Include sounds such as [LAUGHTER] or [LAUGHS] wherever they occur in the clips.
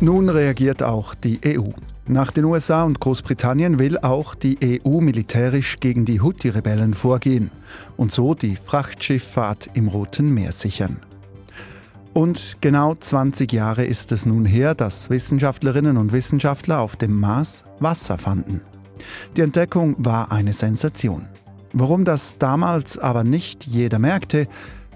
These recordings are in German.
Nun reagiert auch die EU. Nach den USA und Großbritannien will auch die EU militärisch gegen die Houthi-Rebellen vorgehen und so die Frachtschifffahrt im Roten Meer sichern. Und genau 20 Jahre ist es nun her, dass Wissenschaftlerinnen und Wissenschaftler auf dem Mars Wasser fanden. Die Entdeckung war eine Sensation. Warum das damals aber nicht jeder merkte,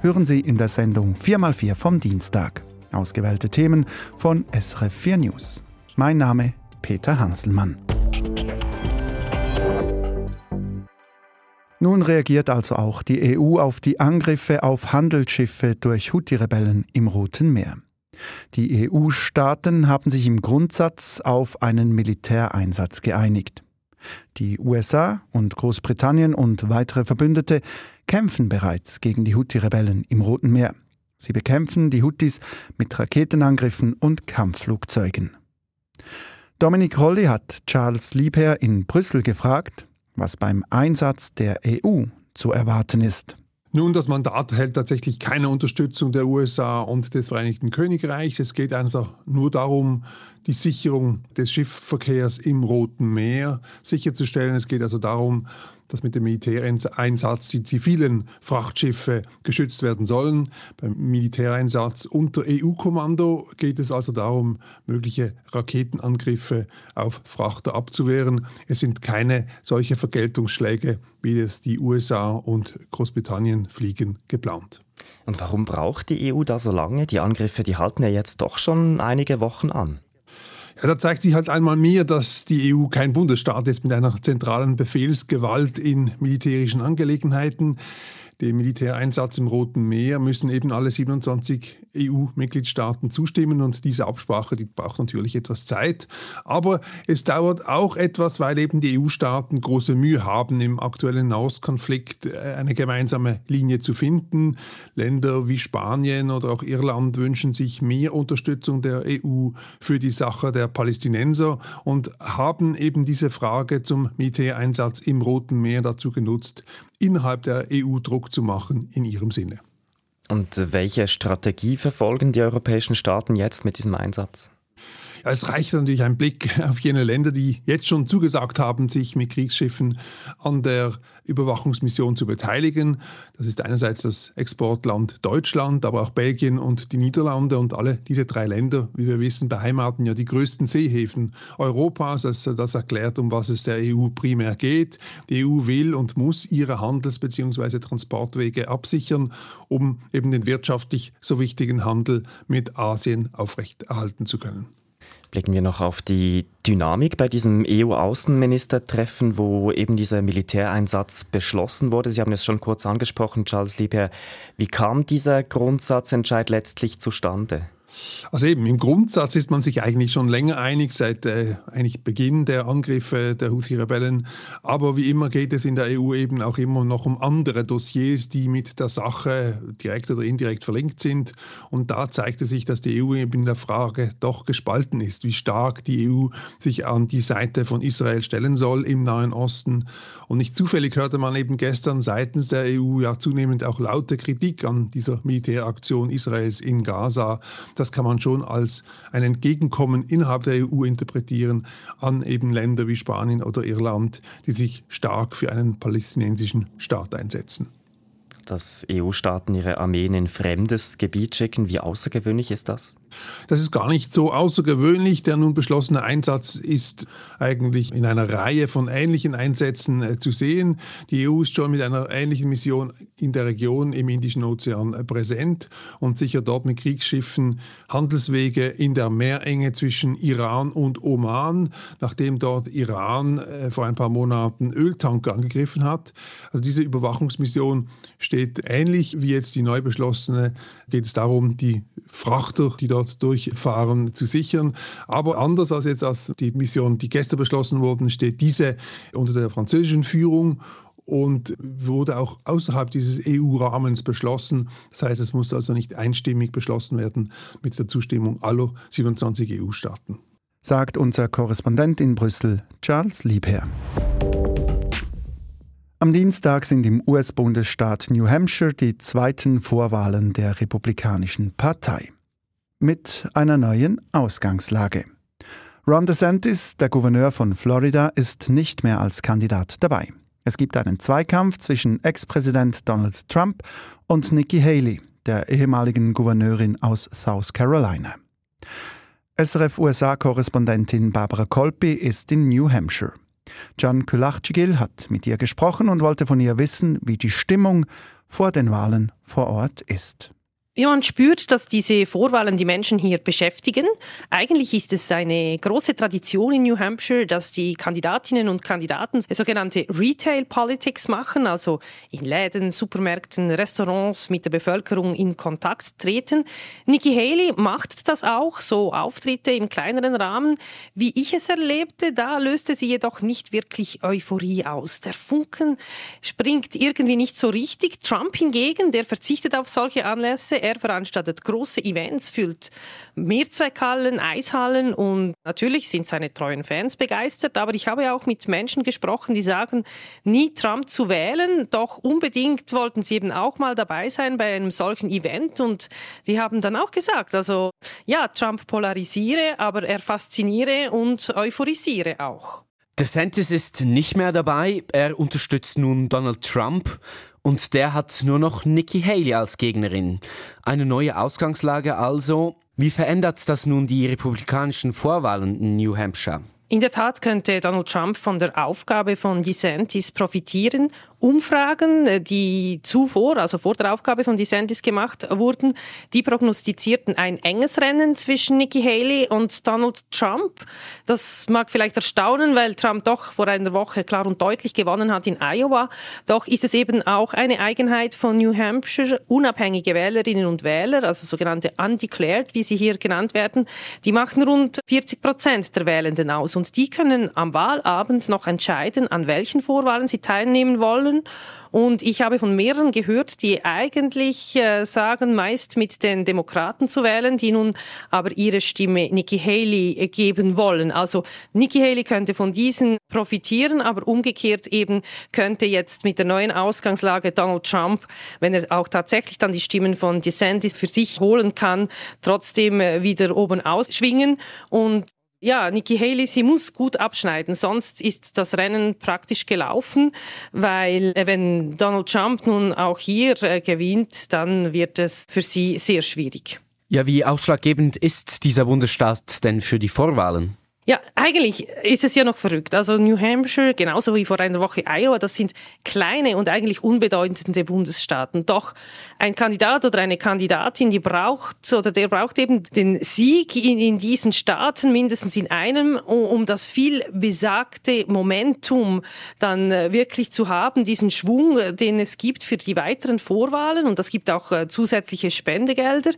hören Sie in der Sendung 4x4 vom Dienstag. Ausgewählte Themen von SRF 4 News. Mein Name Peter Hanselmann. Nun reagiert also auch die EU auf die Angriffe auf Handelsschiffe durch Houthi-Rebellen im Roten Meer. Die EU-Staaten haben sich im Grundsatz auf einen Militäreinsatz geeinigt. Die USA und Großbritannien und weitere Verbündete kämpfen bereits gegen die Houthi-Rebellen im Roten Meer. Sie bekämpfen die Houthis mit Raketenangriffen und Kampfflugzeugen. Dominik Holly hat Charles Liebherr in Brüssel gefragt, was beim Einsatz der EU zu erwarten ist. Nun, das Mandat hält tatsächlich keine Unterstützung der USA und des Vereinigten Königreichs. Es geht einfach nur darum, die Sicherung des Schiffverkehrs im Roten Meer sicherzustellen. Es geht also darum, dass mit dem Militäreinsatz die zivilen Frachtschiffe geschützt werden sollen. Beim Militäreinsatz unter EU-Kommando geht es also darum, mögliche Raketenangriffe auf Frachter abzuwehren. Es sind keine solche Vergeltungsschläge, wie es die USA und Großbritannien fliegen, geplant. Und warum braucht die EU da so lange? Die Angriffe, die halten ja jetzt doch schon einige Wochen an. Ja, da zeigt sich halt einmal mehr, dass die EU kein Bundesstaat ist mit einer zentralen Befehlsgewalt in militärischen Angelegenheiten. Dem Militäreinsatz im Roten Meer müssen eben alle 27 EU-Mitgliedstaaten zustimmen und diese Absprache, die braucht natürlich etwas Zeit. Aber es dauert auch etwas, weil eben die EU-Staaten große Mühe haben, im aktuellen Nahostkonflikt äh, eine gemeinsame Linie zu finden. Länder wie Spanien oder auch Irland wünschen sich mehr Unterstützung der EU für die Sache der Palästinenser und haben eben diese Frage zum Militäreinsatz im Roten Meer dazu genutzt, innerhalb der EU Druck zu machen in ihrem Sinne. Und welche Strategie verfolgen die europäischen Staaten jetzt mit diesem Einsatz? Es reicht natürlich ein Blick [LAUGHS] auf jene Länder, die jetzt schon zugesagt haben, sich mit Kriegsschiffen an der Überwachungsmission zu beteiligen. Das ist einerseits das Exportland Deutschland, aber auch Belgien und die Niederlande. Und alle diese drei Länder, wie wir wissen, beheimaten ja die größten Seehäfen Europas. Also das erklärt, um was es der EU primär geht. Die EU will und muss ihre Handels- bzw. Transportwege absichern, um eben den wirtschaftlich so wichtigen Handel mit Asien aufrechterhalten zu können. Blicken wir noch auf die Dynamik bei diesem EU-Außenministertreffen, wo eben dieser Militäreinsatz beschlossen wurde. Sie haben es schon kurz angesprochen, Charles Liebherr. Wie kam dieser Grundsatzentscheid letztlich zustande? Also eben, im Grundsatz ist man sich eigentlich schon länger einig, seit äh, eigentlich Beginn der Angriffe der Houthi-Rebellen. Aber wie immer geht es in der EU eben auch immer noch um andere Dossiers, die mit der Sache direkt oder indirekt verlinkt sind. Und da zeigte sich, dass die EU eben in der Frage doch gespalten ist, wie stark die EU sich an die Seite von Israel stellen soll im Nahen Osten. Und nicht zufällig hörte man eben gestern seitens der EU ja zunehmend auch laute Kritik an dieser Militäraktion Israels in Gaza das kann man schon als ein Entgegenkommen innerhalb der EU interpretieren an eben Länder wie Spanien oder Irland, die sich stark für einen palästinensischen Staat einsetzen. Dass EU-Staaten ihre Armeen in fremdes Gebiet schicken, wie außergewöhnlich ist das? Das ist gar nicht so außergewöhnlich. Der nun beschlossene Einsatz ist eigentlich in einer Reihe von ähnlichen Einsätzen äh, zu sehen. Die EU ist schon mit einer ähnlichen Mission in der Region im Indischen Ozean äh, präsent und sichert dort mit Kriegsschiffen Handelswege in der Meerenge zwischen Iran und Oman, nachdem dort Iran äh, vor ein paar Monaten Öltanker angegriffen hat. Also diese Überwachungsmission steht ähnlich wie jetzt die neu beschlossene. Geht es darum, die Frachter, die dort dort durchfahren, zu sichern. Aber anders als jetzt als die Mission, die gestern beschlossen wurde, steht diese unter der französischen Führung und wurde auch außerhalb dieses EU-Rahmens beschlossen. Das heißt, es muss also nicht einstimmig beschlossen werden mit der Zustimmung aller 27 EU-Staaten. Sagt unser Korrespondent in Brüssel, Charles Liebherr. Am Dienstag sind im US-Bundesstaat New Hampshire die zweiten Vorwahlen der Republikanischen Partei. mit einer neuen Ausgangslage. Ron DeSantis, der Gouverneur von Florida, ist nicht mehr als Kandidat dabei. Es gibt einen Zweikampf zwischen Ex-Präsident Donald Trump und Nikki Haley, der ehemaligen Gouverneurin aus South Carolina. SRF-USA-Korrespondentin Barbara Kolpi ist in New Hampshire. Can Kulachcigil hat mit ihr gesprochen und wollte von ihr wissen, wie die Stimmung vor den Wahlen vor Ort ist. Ja, man spürt, dass diese Vorwahlen die Menschen hier beschäftigen. Eigentlich ist es eine große Tradition in New Hampshire, dass die Kandidatinnen und Kandidaten sogenannte Retail Politics machen, also in Läden, Supermärkten, Restaurants mit der Bevölkerung in Kontakt treten. Nikki Haley macht das auch, so Auftritte im kleineren Rahmen. Wie ich es erlebte, da löste sie jedoch nicht wirklich Euphorie aus. Der Funken springt irgendwie nicht so richtig. Trump hingegen, der verzichtet auf solche Anlässe. Er veranstaltet große Events, füllt Mehrzweckhallen, Eishallen und natürlich sind seine treuen Fans begeistert. Aber ich habe auch mit Menschen gesprochen, die sagen, nie Trump zu wählen, doch unbedingt wollten sie eben auch mal dabei sein bei einem solchen Event und die haben dann auch gesagt, also ja, Trump polarisiere, aber er fasziniere und euphorisiere auch. DeSantis ist nicht mehr dabei. Er unterstützt nun Donald Trump und der hat nur noch Nikki Haley als Gegnerin. Eine neue Ausgangslage also. Wie verändert das nun die republikanischen Vorwahlen in New Hampshire? In der Tat könnte Donald Trump von der Aufgabe von DeSantis profitieren Umfragen, äh, die zuvor, also vor der Aufgabe von DeSantis gemacht wurden, die prognostizierten ein enges Rennen zwischen Nikki Haley und Donald Trump. Das mag vielleicht erstaunen, weil Trump doch vor einer Woche klar und deutlich gewonnen hat in Iowa. Doch ist es eben auch eine Eigenheit von New Hampshire, unabhängige Wählerinnen und Wähler, also sogenannte undeclared, wie sie hier genannt werden, die machen rund 40 Prozent der Wählenden aus und die können am Wahlabend noch entscheiden, an welchen Vorwahlen sie teilnehmen wollen wollen. Und ich habe von mehreren gehört, die eigentlich äh, sagen, meist mit den Demokraten zu wählen, die nun aber ihre Stimme Nikki Haley äh, geben wollen. Also Nikki Haley könnte von diesen profitieren, aber umgekehrt eben könnte jetzt mit der neuen Ausgangslage Donald Trump, wenn er auch tatsächlich dann die Stimmen von DeSantis für sich holen kann, trotzdem äh, wieder oben ausschwingen. Und ja, Nikki Haley, sie muss gut abschneiden, sonst ist das Rennen praktisch gelaufen, weil äh, wenn Donald Trump nun auch hier äh, gewinnt, dann wird es für sie sehr schwierig. Ja, wie ausschlaggebend ist dieser Bundesstaat denn für die Vorwahlen? Ja, eigentlich ist es ja noch verrückt. Also New Hampshire, genauso wie vor einer Woche Iowa, das sind kleine und eigentlich unbedeutende Bundesstaaten. Doch ein Kandidat oder eine Kandidatin, die braucht oder der braucht eben den Sieg in, in diesen Staaten, mindestens in einem, um, um das viel besagte Momentum dann äh, wirklich zu haben, diesen Schwung, äh, den es gibt für die weiteren Vorwahlen. Und das gibt auch äh, zusätzliche Spendegelder.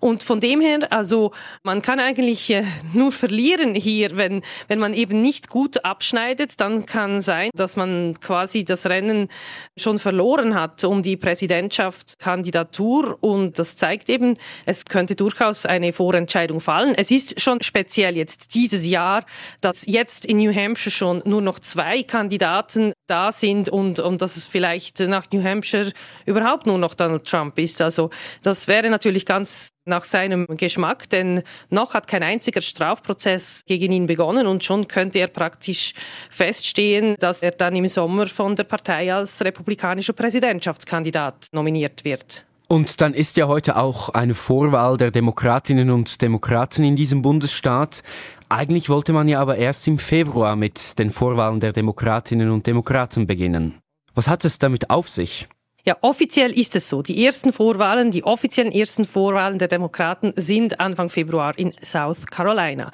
Und von dem her, also man kann eigentlich nur verlieren hier hier, wenn, wenn man eben nicht gut abschneidet, dann kann sein, dass man quasi das Rennen schon verloren hat um die Präsidentschaftskandidatur. Und das zeigt eben, es könnte durchaus eine Vorentscheidung fallen. Es ist schon speziell jetzt dieses Jahr, dass jetzt in New Hampshire schon nur noch zwei Kandidaten da sind und, und dass es vielleicht nach New Hampshire überhaupt nur noch Donald Trump ist. Also das wäre natürlich ganz nach seinem Geschmack, denn noch hat kein einziger Strafprozess gegen ihn begonnen und schon könnte er praktisch feststehen, dass er dann im Sommer von der Partei als republikanischer Präsidentschaftskandidat nominiert wird. Und dann ist ja heute auch eine Vorwahl der Demokratinnen und Demokraten in diesem Bundesstaat. Eigentlich wollte man ja aber erst im Februar mit den Vorwahlen der Demokratinnen und Demokraten beginnen. Was hat es damit auf sich? Ja, offiziell ist es so. Die ersten Vorwahlen, die offiziellen ersten Vorwahlen der Demokraten sind Anfang Februar in South Carolina.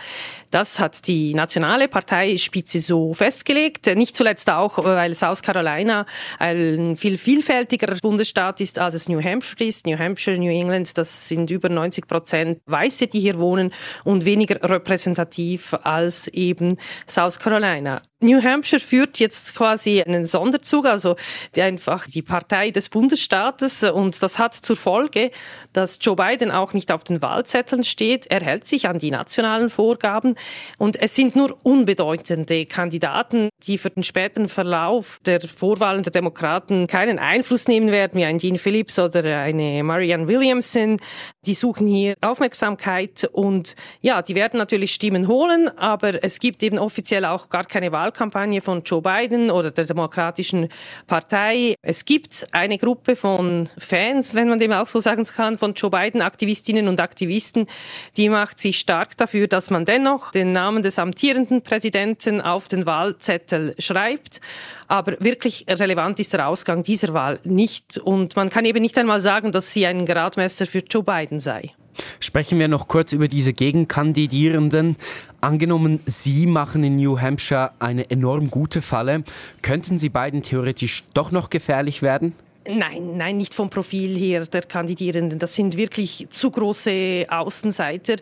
Das hat die nationale Parteispitze so festgelegt. Nicht zuletzt auch, weil South Carolina ein viel vielfältigerer Bundesstaat ist, als es New Hampshire ist. New Hampshire, New England, das sind über 90 Prozent Weiße, die hier wohnen und weniger repräsentativ als eben South Carolina. New Hampshire führt jetzt quasi einen Sonderzug, also die einfach die Partei des Bundesstaates und das hat zur Folge, dass Joe Biden auch nicht auf den Wahlzetteln steht. Er hält sich an die nationalen Vorgaben. Und es sind nur unbedeutende Kandidaten, die für den späteren Verlauf der Vorwahlen der Demokraten keinen Einfluss nehmen werden, wie ein Gene Phillips oder eine Marianne Williamson. Die suchen hier Aufmerksamkeit und ja, die werden natürlich Stimmen holen, aber es gibt eben offiziell auch gar keine Wahlkampagne von Joe Biden oder der Demokratischen Partei. Es gibt eine Gruppe von Fans, wenn man dem auch so sagen kann, von Joe Biden, Aktivistinnen und Aktivisten, die macht sich stark dafür, dass man dennoch den Namen des amtierenden Präsidenten auf den Wahlzettel schreibt. Aber wirklich relevant ist der Ausgang dieser Wahl nicht. Und man kann eben nicht einmal sagen, dass sie ein Gradmesser für Joe Biden sei. Sprechen wir noch kurz über diese Gegenkandidierenden. Angenommen, Sie machen in New Hampshire eine enorm gute Falle, könnten Sie beiden theoretisch doch noch gefährlich werden? Nein, nein, nicht vom Profil her der Kandidierenden. Das sind wirklich zu große Außenseiter,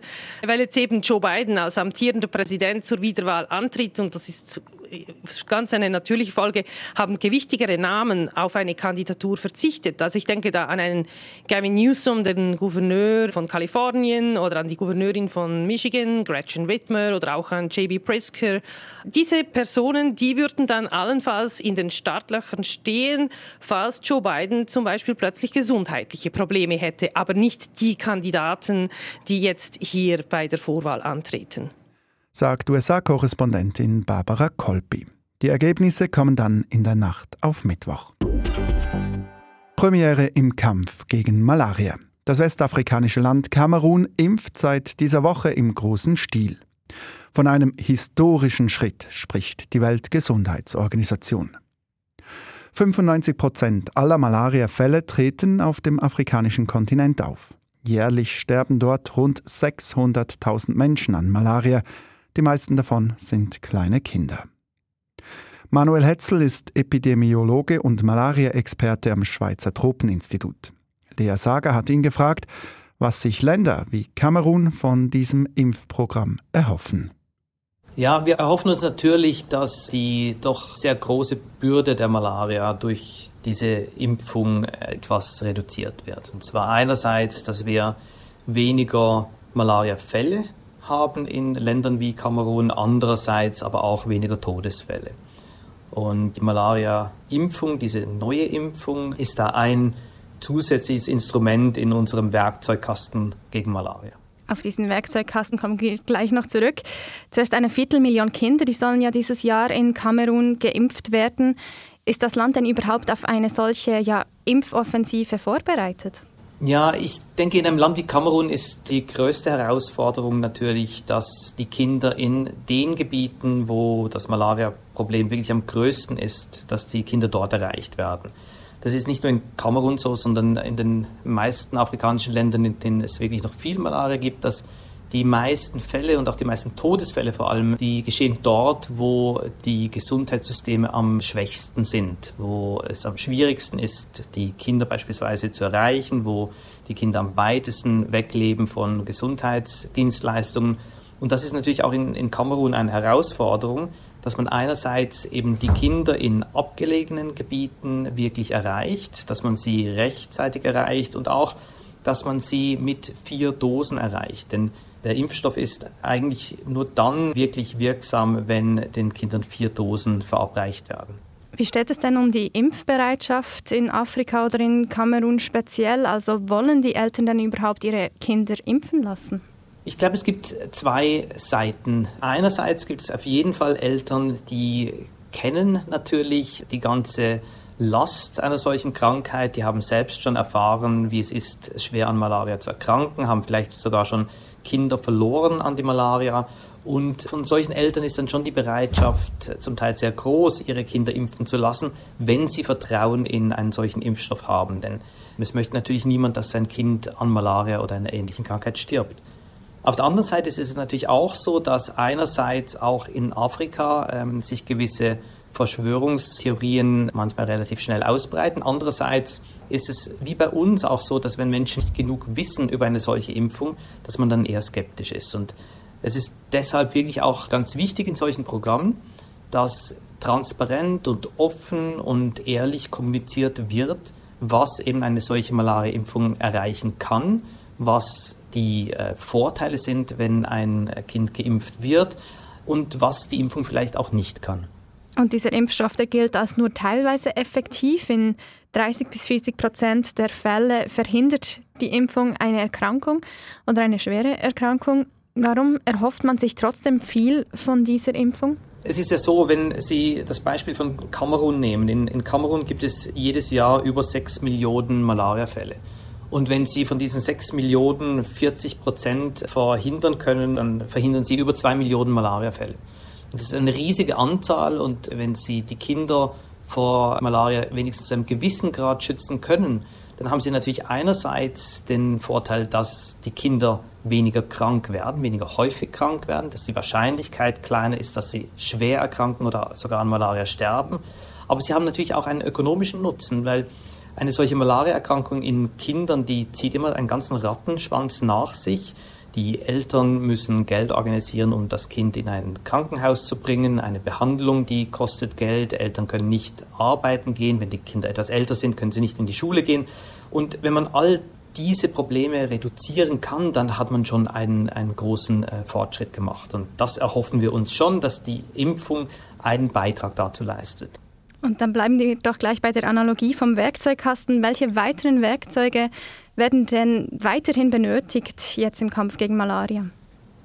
weil jetzt eben Joe Biden als amtierender Präsident zur Wiederwahl antritt und das ist ganz eine natürliche Folge, haben gewichtigere Namen auf eine Kandidatur verzichtet. Also ich denke da an einen Gavin Newsom, den Gouverneur von Kalifornien oder an die Gouverneurin von Michigan, Gretchen Whitmer oder auch an J.B. Prisker. Diese Personen, die würden dann allenfalls in den Startlöchern stehen, falls Joe Biden zum Beispiel plötzlich gesundheitliche Probleme hätte, aber nicht die Kandidaten, die jetzt hier bei der Vorwahl antreten sagt USA-Korrespondentin Barbara Kolpi. Die Ergebnisse kommen dann in der Nacht auf Mittwoch. Premiere im Kampf gegen Malaria. Das westafrikanische Land Kamerun impft seit dieser Woche im großen Stil. Von einem historischen Schritt spricht die Weltgesundheitsorganisation. 95 Prozent aller Malariafälle treten auf dem afrikanischen Kontinent auf. Jährlich sterben dort rund 600.000 Menschen an Malaria, die meisten davon sind kleine Kinder. Manuel Hetzel ist Epidemiologe und Malaria-Experte am Schweizer Tropeninstitut. Lea Sager hat ihn gefragt, was sich Länder wie Kamerun von diesem Impfprogramm erhoffen. Ja, wir erhoffen uns natürlich, dass die doch sehr große Bürde der Malaria durch diese Impfung etwas reduziert wird. Und zwar einerseits, dass wir weniger Malaria-Fälle haben in Ländern wie Kamerun, andererseits aber auch weniger Todesfälle. Und die Malaria-Impfung, diese neue Impfung, ist da ein zusätzliches Instrument in unserem Werkzeugkasten gegen Malaria. Auf diesen Werkzeugkasten kommen wir gleich noch zurück. Zuerst eine Viertelmillion Kinder, die sollen ja dieses Jahr in Kamerun geimpft werden. Ist das Land denn überhaupt auf eine solche ja, Impfoffensive vorbereitet? Ja, ich denke, in einem Land wie Kamerun ist die größte Herausforderung natürlich, dass die Kinder in den Gebieten, wo das Malaria-Problem wirklich am größten ist, dass die Kinder dort erreicht werden. Das ist nicht nur in Kamerun so, sondern in den meisten afrikanischen Ländern, in denen es wirklich noch viel Malaria gibt, dass die meisten Fälle und auch die meisten Todesfälle vor allem, die geschehen dort, wo die Gesundheitssysteme am schwächsten sind, wo es am schwierigsten ist, die Kinder beispielsweise zu erreichen, wo die Kinder am weitesten wegleben von Gesundheitsdienstleistungen. Und das ist natürlich auch in, in Kamerun eine Herausforderung, dass man einerseits eben die Kinder in abgelegenen Gebieten wirklich erreicht, dass man sie rechtzeitig erreicht und auch, dass man sie mit vier Dosen erreicht. Denn der Impfstoff ist eigentlich nur dann wirklich wirksam, wenn den Kindern vier Dosen verabreicht werden. Wie steht es denn um die Impfbereitschaft in Afrika oder in Kamerun speziell? Also wollen die Eltern denn überhaupt ihre Kinder impfen lassen? Ich glaube, es gibt zwei Seiten. Einerseits gibt es auf jeden Fall Eltern, die kennen natürlich die ganze Last einer solchen Krankheit. Die haben selbst schon erfahren, wie es ist, schwer an Malaria zu erkranken, haben vielleicht sogar schon Kinder verloren an die Malaria. Und von solchen Eltern ist dann schon die Bereitschaft zum Teil sehr groß, ihre Kinder impfen zu lassen, wenn sie Vertrauen in einen solchen Impfstoff haben. Denn es möchte natürlich niemand, dass sein Kind an Malaria oder einer ähnlichen Krankheit stirbt. Auf der anderen Seite ist es natürlich auch so, dass einerseits auch in Afrika ähm, sich gewisse Verschwörungstheorien manchmal relativ schnell ausbreiten. Andererseits ist es wie bei uns auch so, dass wenn Menschen nicht genug wissen über eine solche Impfung, dass man dann eher skeptisch ist. Und es ist deshalb wirklich auch ganz wichtig in solchen Programmen, dass transparent und offen und ehrlich kommuniziert wird, was eben eine solche Malaria-Impfung erreichen kann, was die äh, Vorteile sind, wenn ein Kind geimpft wird und was die Impfung vielleicht auch nicht kann. Und dieser Impfstoff, der gilt als nur teilweise effektiv. In 30 bis 40 Prozent der Fälle verhindert die Impfung eine Erkrankung oder eine schwere Erkrankung. Warum erhofft man sich trotzdem viel von dieser Impfung? Es ist ja so, wenn Sie das Beispiel von Kamerun nehmen. In, in Kamerun gibt es jedes Jahr über 6 Millionen Malariafälle. Und wenn Sie von diesen 6 Millionen 40 Prozent verhindern können, dann verhindern Sie über 2 Millionen Malariafälle. Das ist eine riesige Anzahl und wenn Sie die Kinder vor Malaria wenigstens zu einem gewissen Grad schützen können, dann haben Sie natürlich einerseits den Vorteil, dass die Kinder weniger krank werden, weniger häufig krank werden, dass die Wahrscheinlichkeit kleiner ist, dass sie schwer erkranken oder sogar an Malaria sterben. Aber Sie haben natürlich auch einen ökonomischen Nutzen, weil eine solche Malariaerkrankung in Kindern, die zieht immer einen ganzen Rattenschwanz nach sich. Die Eltern müssen Geld organisieren, um das Kind in ein Krankenhaus zu bringen. Eine Behandlung, die kostet Geld. Eltern können nicht arbeiten gehen. Wenn die Kinder etwas älter sind, können sie nicht in die Schule gehen. Und wenn man all diese Probleme reduzieren kann, dann hat man schon einen, einen großen äh, Fortschritt gemacht. Und das erhoffen wir uns schon, dass die Impfung einen Beitrag dazu leistet. Und dann bleiben wir doch gleich bei der Analogie vom Werkzeugkasten. Welche weiteren Werkzeuge werden denn weiterhin benötigt jetzt im Kampf gegen Malaria?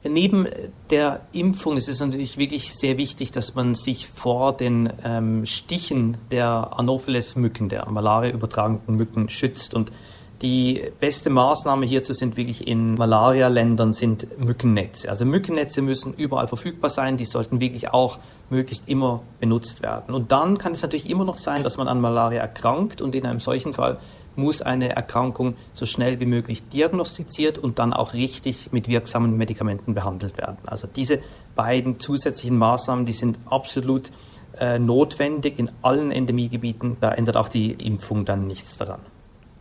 Neben der Impfung ist es natürlich wirklich sehr wichtig, dass man sich vor den ähm, Stichen der Anopheles-Mücken, der Malaria übertragenden Mücken, schützt. Und die beste Maßnahme hierzu sind wirklich in Malaria-Ländern sind Mückennetze. Also Mückennetze müssen überall verfügbar sein, die sollten wirklich auch möglichst immer benutzt werden. Und dann kann es natürlich immer noch sein, dass man an Malaria erkrankt und in einem solchen Fall muss eine Erkrankung so schnell wie möglich diagnostiziert und dann auch richtig mit wirksamen Medikamenten behandelt werden. Also diese beiden zusätzlichen Maßnahmen, die sind absolut äh, notwendig in allen Endemiegebieten. Da ändert auch die Impfung dann nichts daran.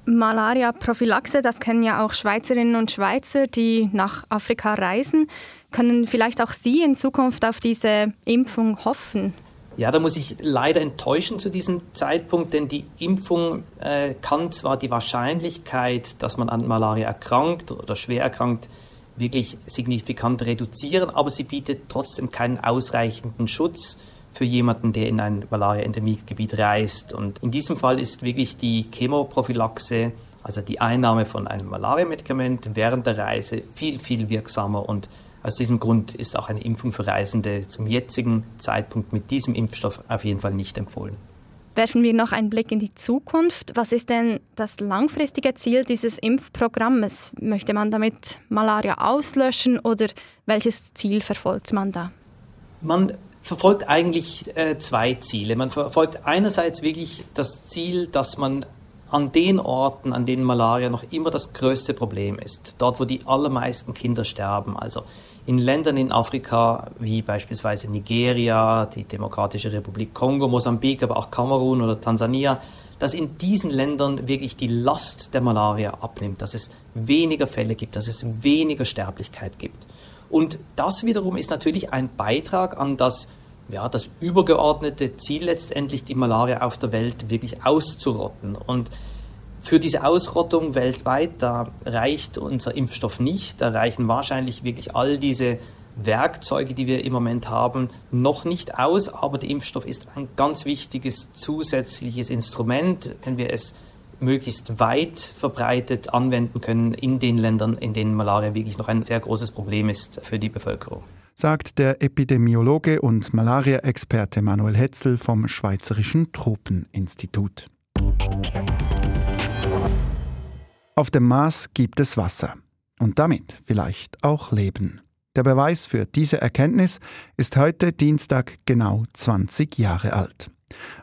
Malaria-Prophylaxe, das kennen ja auch Schweizerinnen und Schweizer, die nach Afrika reisen. Können vielleicht auch Sie in Zukunft auf diese Impfung hoffen? Ja, da muss ich leider enttäuschen zu diesem Zeitpunkt, denn die Impfung äh, kann zwar die Wahrscheinlichkeit, dass man an Malaria erkrankt oder schwer erkrankt, wirklich signifikant reduzieren, aber sie bietet trotzdem keinen ausreichenden Schutz für jemanden, der in ein Malaria-Endemiegebiet reist. Und in diesem Fall ist wirklich die Chemoprophylaxe, also die Einnahme von einem Malaria-Medikament während der Reise, viel, viel wirksamer. Und aus diesem Grund ist auch eine Impfung für Reisende zum jetzigen Zeitpunkt mit diesem Impfstoff auf jeden Fall nicht empfohlen. Werfen wir noch einen Blick in die Zukunft. Was ist denn das langfristige Ziel dieses Impfprogrammes? Möchte man damit Malaria auslöschen oder welches Ziel verfolgt man da? Man verfolgt eigentlich äh, zwei Ziele. Man verfolgt einerseits wirklich das Ziel, dass man an den Orten, an denen Malaria noch immer das größte Problem ist, dort, wo die allermeisten Kinder sterben, also in Ländern in Afrika wie beispielsweise Nigeria, die Demokratische Republik Kongo, Mosambik, aber auch Kamerun oder Tansania, dass in diesen Ländern wirklich die Last der Malaria abnimmt, dass es weniger Fälle gibt, dass es weniger Sterblichkeit gibt. Und das wiederum ist natürlich ein Beitrag an das, ja, das übergeordnete Ziel letztendlich, die Malaria auf der Welt wirklich auszurotten. Und für diese Ausrottung weltweit, da reicht unser Impfstoff nicht, da reichen wahrscheinlich wirklich all diese Werkzeuge, die wir im Moment haben, noch nicht aus, aber der Impfstoff ist ein ganz wichtiges zusätzliches Instrument, wenn wir es möglichst weit verbreitet anwenden können in den Ländern, in denen Malaria wirklich noch ein sehr großes Problem ist für die Bevölkerung. Sagt der Epidemiologe und Malaria-Experte Manuel Hetzel vom Schweizerischen Tropeninstitut. Auf dem Mars gibt es Wasser und damit vielleicht auch Leben. Der Beweis für diese Erkenntnis ist heute Dienstag genau 20 Jahre alt.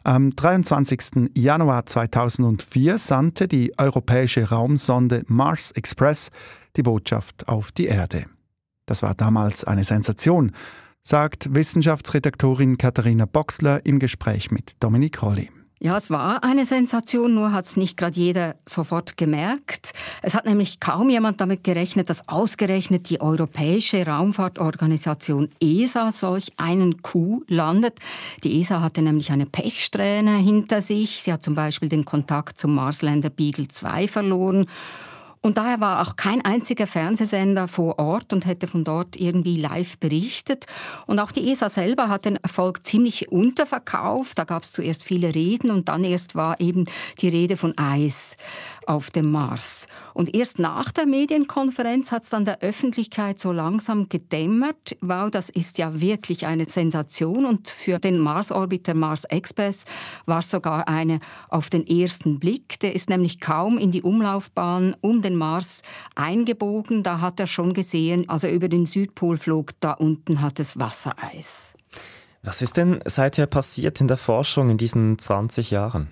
Am 23. Januar 2004 sandte die europäische Raumsonde Mars Express die Botschaft auf die Erde. Das war damals eine Sensation, sagt Wissenschaftsredaktorin Katharina Boxler im Gespräch mit Dominik Rolli. Ja, es war eine Sensation, nur hat es nicht gerade jeder sofort gemerkt. Es hat nämlich kaum jemand damit gerechnet, dass ausgerechnet die Europäische Raumfahrtorganisation ESA solch einen Coup landet. Die ESA hatte nämlich eine Pechsträhne hinter sich. Sie hat zum Beispiel den Kontakt zum Marsländer Beagle 2 verloren. Und daher war auch kein einziger Fernsehsender vor Ort und hätte von dort irgendwie live berichtet. Und auch die ESA selber hat den Erfolg ziemlich unterverkauft. Da gab es zuerst viele Reden und dann erst war eben die Rede von Eis auf dem Mars. Und erst nach der Medienkonferenz hat es dann der Öffentlichkeit so langsam gedämmert. Wow, das ist ja wirklich eine Sensation. Und für den Mars-Orbiter Mars Express war es sogar eine auf den ersten Blick. Der ist nämlich kaum in die Umlaufbahn um den Mars eingebogen. Da hat er schon gesehen, also über den Südpol flog, da unten hat es Wassereis. Was ist denn seither passiert in der Forschung in diesen 20 Jahren?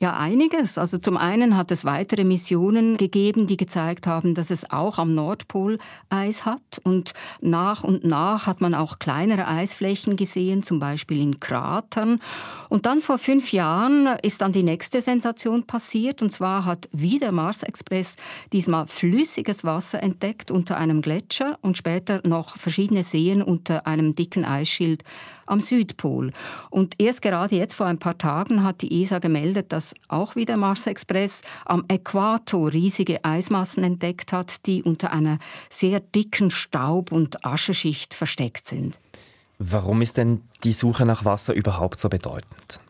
Ja, einiges. Also zum einen hat es weitere Missionen gegeben, die gezeigt haben, dass es auch am Nordpol Eis hat. Und nach und nach hat man auch kleinere Eisflächen gesehen, zum Beispiel in Kratern. Und dann vor fünf Jahren ist dann die nächste Sensation passiert. Und zwar hat wieder Mars Express diesmal flüssiges Wasser entdeckt unter einem Gletscher und später noch verschiedene Seen unter einem dicken Eisschild am Südpol. Und erst gerade jetzt vor ein paar Tagen hat die ESA gemeldet, dass auch wieder Mars Express am Äquator riesige Eismassen entdeckt hat, die unter einer sehr dicken Staub- und Ascheschicht versteckt sind. Warum ist denn die Suche nach Wasser überhaupt so bedeutend?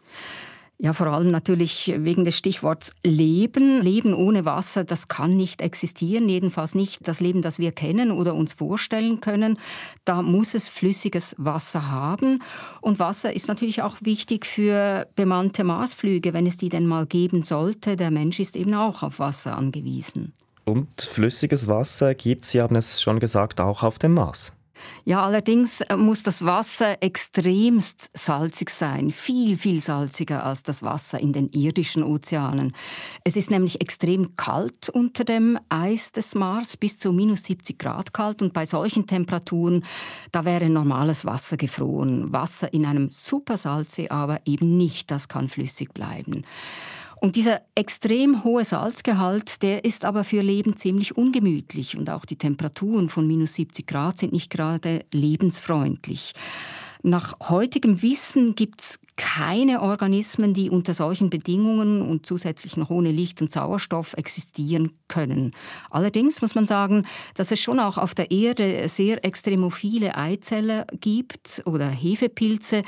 Ja, vor allem natürlich wegen des Stichworts Leben. Leben ohne Wasser, das kann nicht existieren, jedenfalls nicht das Leben, das wir kennen oder uns vorstellen können. Da muss es flüssiges Wasser haben. Und Wasser ist natürlich auch wichtig für bemannte Marsflüge, wenn es die denn mal geben sollte. Der Mensch ist eben auch auf Wasser angewiesen. Und flüssiges Wasser gibt es, Sie haben es schon gesagt, auch auf dem Mars. Ja, allerdings äh, muss das Wasser extremst salzig sein, viel, viel salziger als das Wasser in den irdischen Ozeanen. Es ist nämlich extrem kalt unter dem Eis des Mars, bis zu minus 70 Grad kalt und bei solchen Temperaturen, da wäre normales Wasser gefroren. Wasser in einem Supersalzsee aber eben nicht, das kann flüssig bleiben. Und dieser extrem hohe Salzgehalt, der ist aber für Leben ziemlich ungemütlich und auch die Temperaturen von minus 70 Grad sind nicht gerade lebensfreundlich. Nach heutigem Wissen gibt es keine Organismen, die unter solchen Bedingungen und zusätzlich noch ohne Licht und Sauerstoff existieren können. Allerdings muss man sagen, dass es schon auch auf der Erde sehr extremophile Eizelle gibt oder Hefepilze,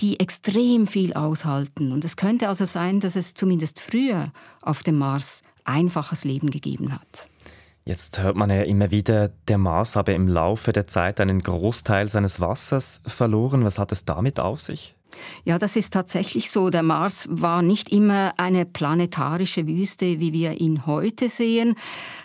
die extrem viel aushalten. Und es könnte also sein, dass es zumindest früher auf dem Mars einfaches Leben gegeben hat. Jetzt hört man ja immer wieder, der Mars habe im Laufe der Zeit einen Großteil seines Wassers verloren. Was hat es damit auf sich? Ja, das ist tatsächlich so. Der Mars war nicht immer eine planetarische Wüste, wie wir ihn heute sehen.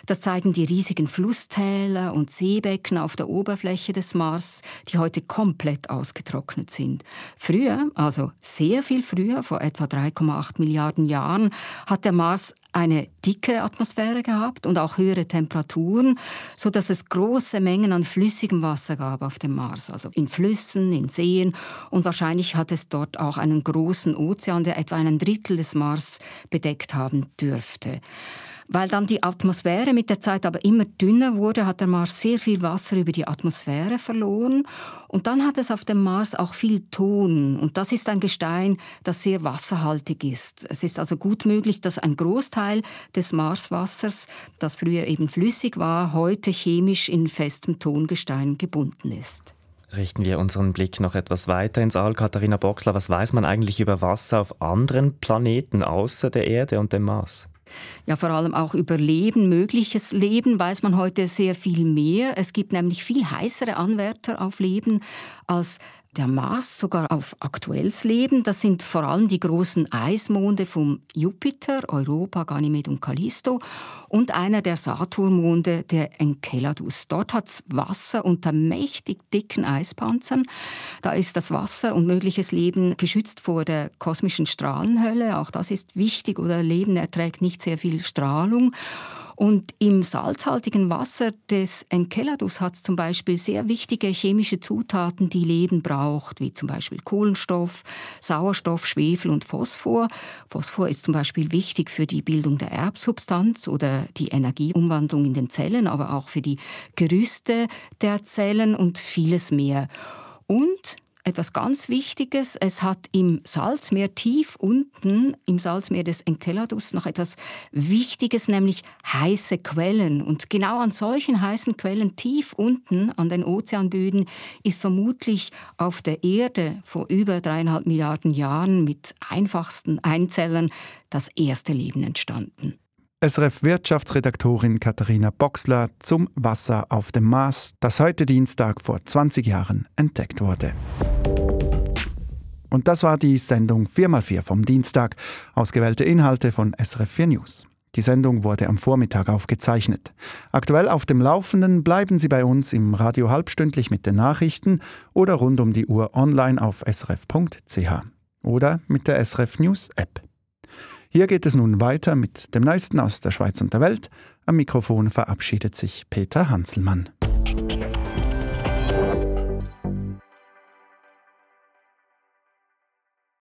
Das zeigen die riesigen Flusstäler und Seebecken auf der Oberfläche des Mars, die heute komplett ausgetrocknet sind. Früher, also sehr viel früher, vor etwa 3,8 Milliarden Jahren, hat der Mars eine dickere Atmosphäre gehabt und auch höhere Temperaturen, so dass es große Mengen an flüssigem Wasser gab auf dem Mars, also in Flüssen, in Seen und wahrscheinlich hat es dort auch einen großen Ozean, der etwa einen Drittel des Mars bedeckt haben dürfte. Weil dann die Atmosphäre mit der Zeit aber immer dünner wurde, hat der Mars sehr viel Wasser über die Atmosphäre verloren. Und dann hat es auf dem Mars auch viel Ton. Und das ist ein Gestein, das sehr wasserhaltig ist. Es ist also gut möglich, dass ein Großteil des Marswassers, das früher eben flüssig war, heute chemisch in festem Tongestein gebunden ist. Richten wir unseren Blick noch etwas weiter ins All. Katharina Boxler, was weiß man eigentlich über Wasser auf anderen Planeten außer der Erde und dem Mars? Ja, vor allem auch über Leben, mögliches Leben weiß man heute sehr viel mehr. Es gibt nämlich viel heißere Anwärter auf Leben als der Mars sogar auf aktuelles Leben. Das sind vor allem die großen Eismonde vom Jupiter, Europa, Ganymed und Callisto und einer der Saturnmonde, der Enceladus. Dort hat es Wasser unter mächtig dicken Eispanzern. Da ist das Wasser und mögliches Leben geschützt vor der kosmischen Strahlenhölle. Auch das ist wichtig oder Leben erträgt nicht sehr viel Strahlung. Und im salzhaltigen Wasser des Enceladus hat es zum Beispiel sehr wichtige chemische Zutaten, die Leben braucht, wie zum Beispiel Kohlenstoff, Sauerstoff, Schwefel und Phosphor. Phosphor ist zum Beispiel wichtig für die Bildung der Erbsubstanz oder die Energieumwandlung in den Zellen, aber auch für die Gerüste der Zellen und vieles mehr. Und etwas ganz Wichtiges. Es hat im Salzmeer tief unten, im Salzmeer des Enceladus, noch etwas Wichtiges, nämlich heiße Quellen. Und genau an solchen heißen Quellen tief unten an den Ozeanböden ist vermutlich auf der Erde vor über dreieinhalb Milliarden Jahren mit einfachsten Einzellern das erste Leben entstanden. SRF Wirtschaftsredaktorin Katharina Boxler zum Wasser auf dem Mars, das heute Dienstag vor 20 Jahren entdeckt wurde. Und das war die Sendung 4x4 vom Dienstag. Ausgewählte Inhalte von SRF 4 News. Die Sendung wurde am Vormittag aufgezeichnet. Aktuell auf dem Laufenden bleiben Sie bei uns im Radio halbstündlich mit den Nachrichten oder rund um die Uhr online auf srf.ch oder mit der SRF News App. Hier geht es nun weiter mit dem Neuesten aus der Schweiz und der Welt. Am Mikrofon verabschiedet sich Peter Hanselmann.